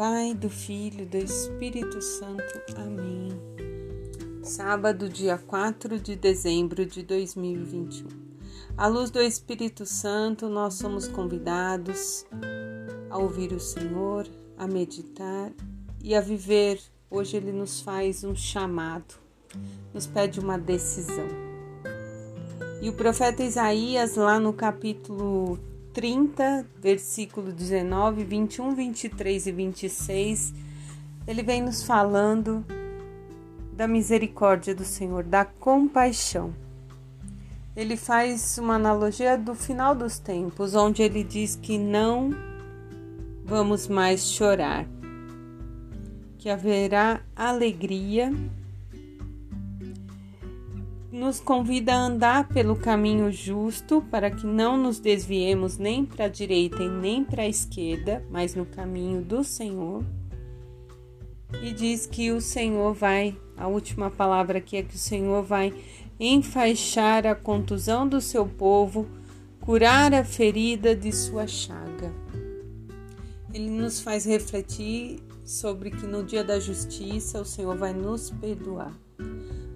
Pai, do Filho do Espírito Santo. Amém. Sábado, dia 4 de dezembro de 2021. À luz do Espírito Santo, nós somos convidados a ouvir o Senhor, a meditar e a viver. Hoje ele nos faz um chamado, nos pede uma decisão. E o profeta Isaías, lá no capítulo 30, versículo 19, 21, 23 e 26, ele vem nos falando da misericórdia do Senhor, da compaixão. Ele faz uma analogia do final dos tempos, onde ele diz que não vamos mais chorar, que haverá alegria nos convida a andar pelo caminho justo para que não nos desviemos nem para a direita e nem para a esquerda, mas no caminho do Senhor. E diz que o Senhor vai, a última palavra aqui é que o Senhor vai enfaixar a contusão do seu povo, curar a ferida de sua chaga. Ele nos faz refletir sobre que no dia da justiça o Senhor vai nos perdoar.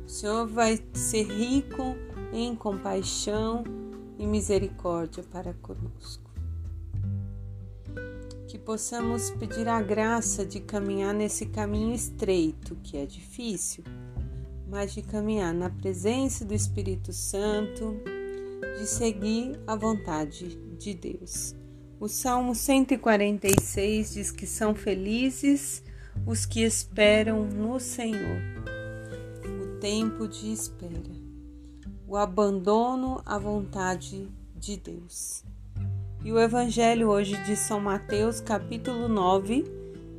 O Senhor vai ser rico em compaixão e misericórdia para conosco. Que possamos pedir a graça de caminhar nesse caminho estreito, que é difícil, mas de caminhar na presença do Espírito Santo, de seguir a vontade de Deus. O Salmo 146 diz que são felizes os que esperam no Senhor tempo de espera, o abandono à vontade de Deus. E o Evangelho hoje de São Mateus, capítulo 9,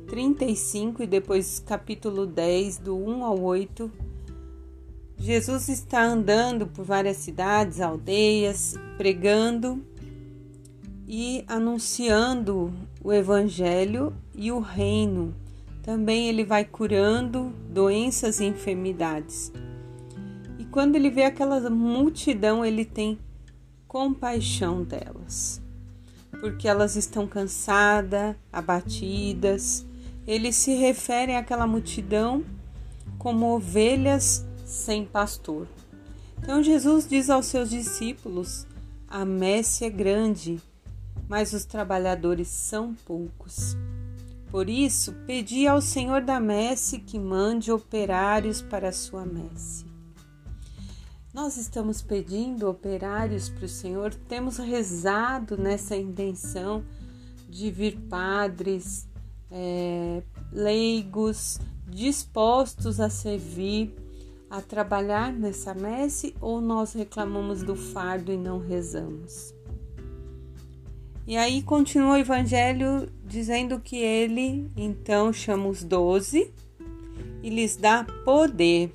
35 e depois capítulo 10, do 1 ao 8. Jesus está andando por várias cidades, aldeias, pregando e anunciando o Evangelho e o Reino também ele vai curando doenças e enfermidades. E quando ele vê aquela multidão, ele tem compaixão delas, porque elas estão cansadas, abatidas. Ele se refere àquela multidão como ovelhas sem pastor. Então Jesus diz aos seus discípulos: A messe é grande, mas os trabalhadores são poucos. Por isso, pedi ao Senhor da messe que mande operários para a sua messe. Nós estamos pedindo operários para o Senhor, temos rezado nessa intenção de vir padres, é, leigos, dispostos a servir, a trabalhar nessa messe, ou nós reclamamos do fardo e não rezamos? E aí continua o evangelho dizendo que ele então chama os doze e lhes dá poder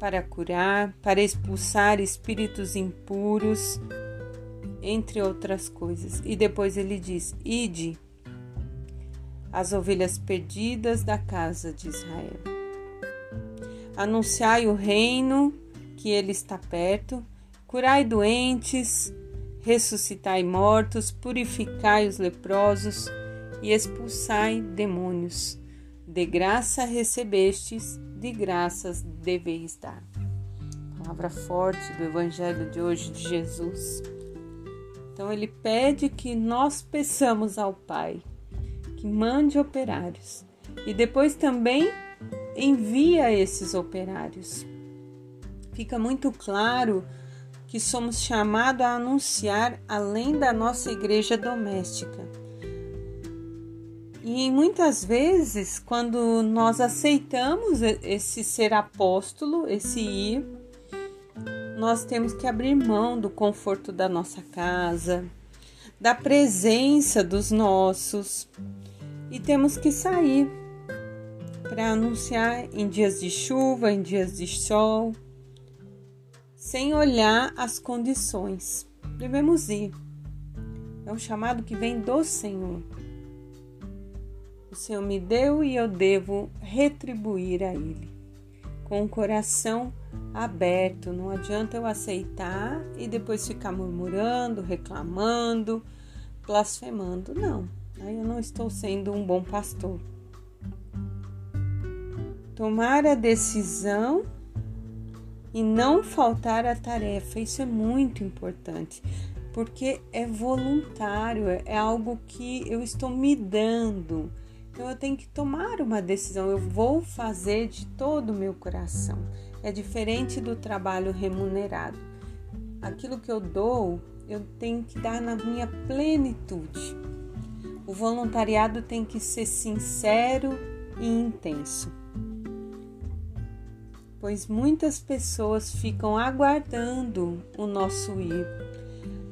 para curar, para expulsar espíritos impuros, entre outras coisas. E depois ele diz: Ide as ovelhas perdidas da casa de Israel. Anunciai o reino que ele está perto, curai doentes, ressuscitai mortos, purificai os leprosos e expulsai demônios. De graça recebestes, de graças deveis dar. Palavra forte do Evangelho de hoje de Jesus. Então ele pede que nós peçamos ao Pai que mande operários e depois também envia esses operários. Fica muito claro que somos chamados a anunciar além da nossa igreja doméstica. E muitas vezes, quando nós aceitamos esse ser apóstolo, esse ir, nós temos que abrir mão do conforto da nossa casa, da presença dos nossos e temos que sair para anunciar em dias de chuva, em dias de sol, sem olhar as condições. Devemos ir. É um chamado que vem do Senhor. O Senhor me deu e eu devo retribuir a Ele. Com o coração aberto, não adianta eu aceitar e depois ficar murmurando, reclamando, blasfemando. Não. aí eu não estou sendo um bom pastor. Tomar a decisão e não faltar a tarefa, isso é muito importante, porque é voluntário, é algo que eu estou me dando. Então eu tenho que tomar uma decisão, eu vou fazer de todo o meu coração. É diferente do trabalho remunerado. Aquilo que eu dou, eu tenho que dar na minha plenitude. O voluntariado tem que ser sincero e intenso. Pois muitas pessoas ficam aguardando o nosso ir.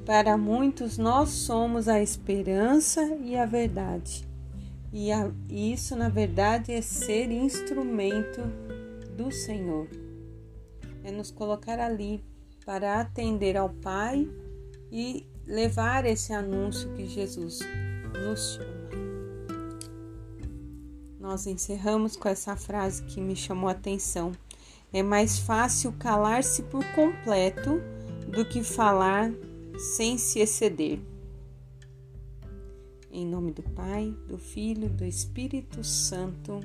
Para muitos, nós somos a esperança e a verdade. E isso, na verdade, é ser instrumento do Senhor. É nos colocar ali para atender ao Pai e levar esse anúncio que Jesus nos chama. Nós encerramos com essa frase que me chamou a atenção. É mais fácil calar-se por completo do que falar sem se exceder. Em nome do Pai, do Filho, do Espírito Santo.